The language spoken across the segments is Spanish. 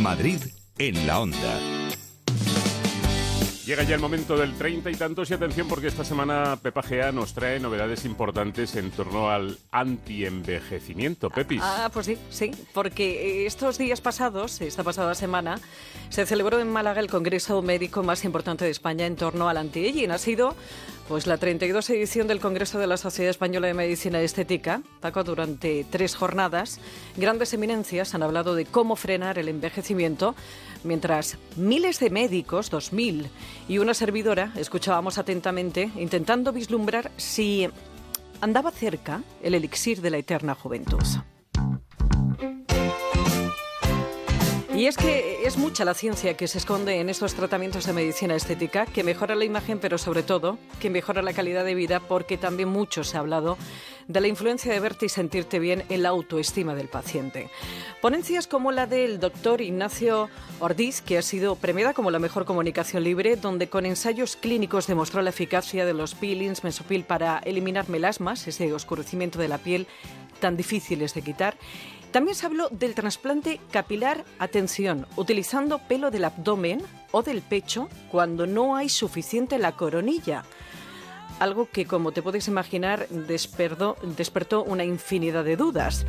Madrid en la onda. Llega ya el momento del treinta y tantos y atención porque esta semana Pepa Gea nos trae novedades importantes en torno al antienvejecimiento. Pepis. Ah, pues sí, sí, porque estos días pasados, esta pasada semana, se celebró en Málaga el Congreso Médico más importante de España en torno al anti-aging. Ha sido pues la 32 edición del Congreso de la Sociedad Española de Medicina Estética. Paco, durante tres jornadas, grandes eminencias han hablado de cómo frenar el envejecimiento, mientras miles de médicos, 2.000, y una servidora escuchábamos atentamente, intentando vislumbrar si andaba cerca el elixir de la eterna juventud. Y es que es mucha la ciencia que se esconde en estos tratamientos de medicina estética, que mejora la imagen, pero sobre todo que mejora la calidad de vida, porque también mucho se ha hablado de la influencia de verte y sentirte bien en la autoestima del paciente. Ponencias como la del doctor Ignacio Ordiz, que ha sido premiada como la mejor comunicación libre, donde con ensayos clínicos demostró la eficacia de los peelings mesopil para eliminar melasmas, ese oscurecimiento de la piel tan difíciles de quitar, también se habló del trasplante capilar, atención, utilizando pelo del abdomen o del pecho cuando no hay suficiente en la coronilla. Algo que, como te puedes imaginar, despertó, despertó una infinidad de dudas.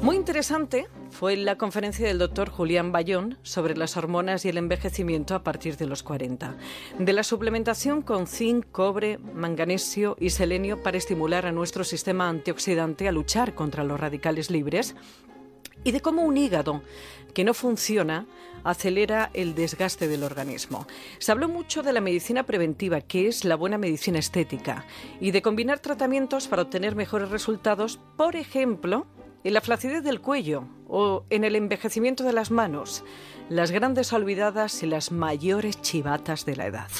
Muy interesante fue la conferencia del doctor Julián Bayón sobre las hormonas y el envejecimiento a partir de los 40. De la suplementación con zinc, cobre, manganesio y selenio para estimular a nuestro sistema antioxidante a luchar contra los radicales libres y de cómo un hígado que no funciona acelera el desgaste del organismo. Se habló mucho de la medicina preventiva, que es la buena medicina estética, y de combinar tratamientos para obtener mejores resultados, por ejemplo, en la flacidez del cuello o en el envejecimiento de las manos, las grandes olvidadas y las mayores chivatas de la edad.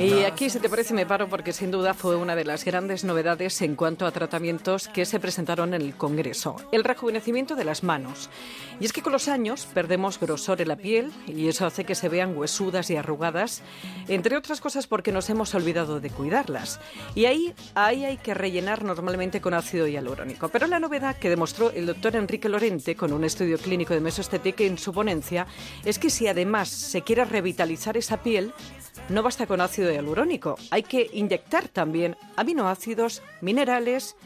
Y aquí, si te parece, me paro porque sin duda fue una de las grandes novedades en cuanto a tratamientos que se presentaron en el Congreso. El rejuvenecimiento de las manos. Y es que con los años perdemos grosor en la piel y eso hace que se vean huesudas y arrugadas, entre otras cosas porque nos hemos olvidado de cuidarlas. Y ahí, ahí hay que rellenar normalmente con ácido hialurónico. Pero la novedad que demostró el doctor Enrique Lorente con un estudio clínico de mesoestética en su ponencia es que si además se quiere revitalizar esa piel, no basta con ácido hialurónico, hay que inyectar también aminoácidos, minerales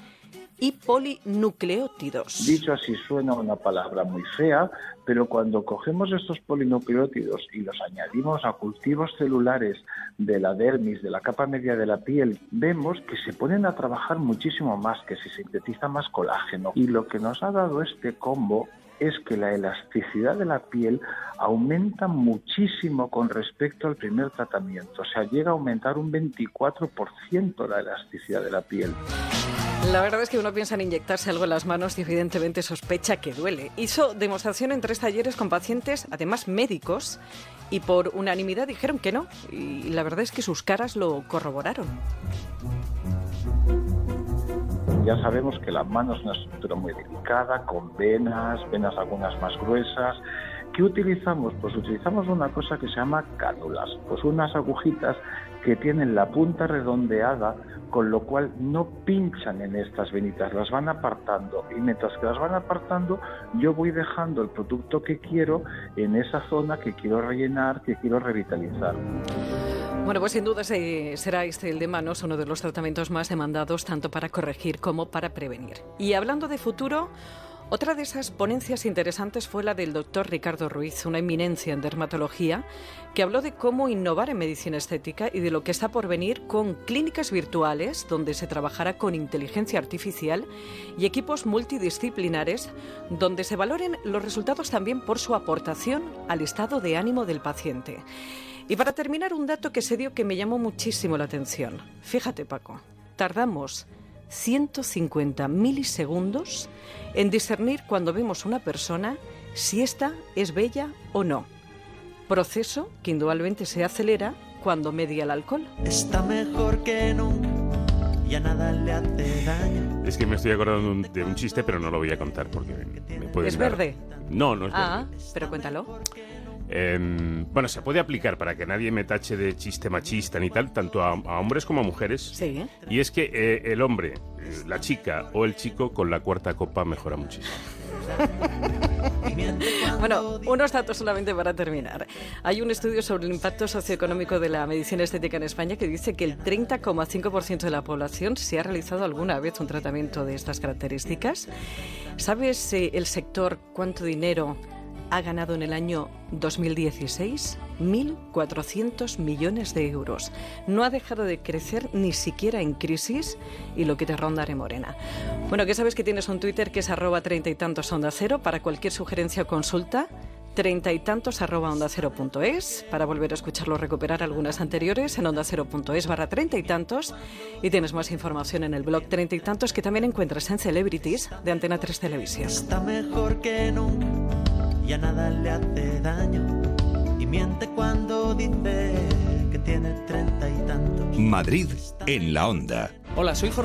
y polinucleótidos. Dicho así suena una palabra muy fea, pero cuando cogemos estos polinucleótidos y los añadimos a cultivos celulares de la dermis, de la capa media de la piel, vemos que se ponen a trabajar muchísimo más, que se sintetiza más colágeno. Y lo que nos ha dado este combo es que la elasticidad de la piel aumenta muchísimo con respecto al primer tratamiento. O sea, llega a aumentar un 24% la elasticidad de la piel. La verdad es que uno piensa en inyectarse algo en las manos y evidentemente sospecha que duele. Hizo demostración en tres talleres con pacientes, además médicos, y por unanimidad dijeron que no. Y la verdad es que sus caras lo corroboraron. Ya sabemos que la mano es una estructura muy delicada, con venas, venas algunas más gruesas. ¿Qué utilizamos? Pues utilizamos una cosa que se llama cánulas, pues unas agujitas que tienen la punta redondeada, con lo cual no pinchan en estas venitas, las van apartando y mientras que las van apartando yo voy dejando el producto que quiero en esa zona que quiero rellenar, que quiero revitalizar. Bueno, pues sin duda será este el de manos uno de los tratamientos más demandados tanto para corregir como para prevenir. Y hablando de futuro, otra de esas ponencias interesantes fue la del doctor Ricardo Ruiz, una eminencia en dermatología, que habló de cómo innovar en medicina estética y de lo que está por venir con clínicas virtuales donde se trabajará con inteligencia artificial y equipos multidisciplinares donde se valoren los resultados también por su aportación al estado de ánimo del paciente. Y para terminar, un dato que se dio que me llamó muchísimo la atención. Fíjate, Paco, tardamos 150 milisegundos en discernir cuando vemos una persona si ésta es bella o no. Proceso que indudablemente se acelera cuando media el alcohol. Está mejor que nunca, ya nada le hace daño. Es que me estoy acordando de un chiste, pero no lo voy a contar porque me puede. ¿Es verde? No, no es ah, verde. pero cuéntalo. Em, bueno, se puede aplicar para que nadie me tache de chiste machista ni tal, tanto a, a hombres como a mujeres. Sí. Y es que eh, el hombre, eh, la chica o el chico con la cuarta copa mejora muchísimo. Bueno, unos datos solamente para terminar. Hay un estudio sobre el impacto socioeconómico de la medicina estética en España que dice que el 30,5% de la población se ha realizado alguna vez un tratamiento de estas características. ¿Sabes eh, el sector cuánto dinero ha ganado en el año 2016 1.400 millones de euros. No ha dejado de crecer ni siquiera en crisis y lo que te rondaré morena. Bueno, que sabes que tienes un Twitter que es arroba treinta y tantos onda cero para cualquier sugerencia o consulta. Treinta y tantos arroba onda cero punto es para volver a escucharlo recuperar algunas anteriores en onda cero punto es barra treinta y tantos y tienes más información en el blog treinta y tantos que también encuentras en Celebrities de Antena 3 Televisión. Y a nada le hace daño. Y miente cuando dice que tiene treinta y tantos. Madrid en la onda. Hola, soy Jorge.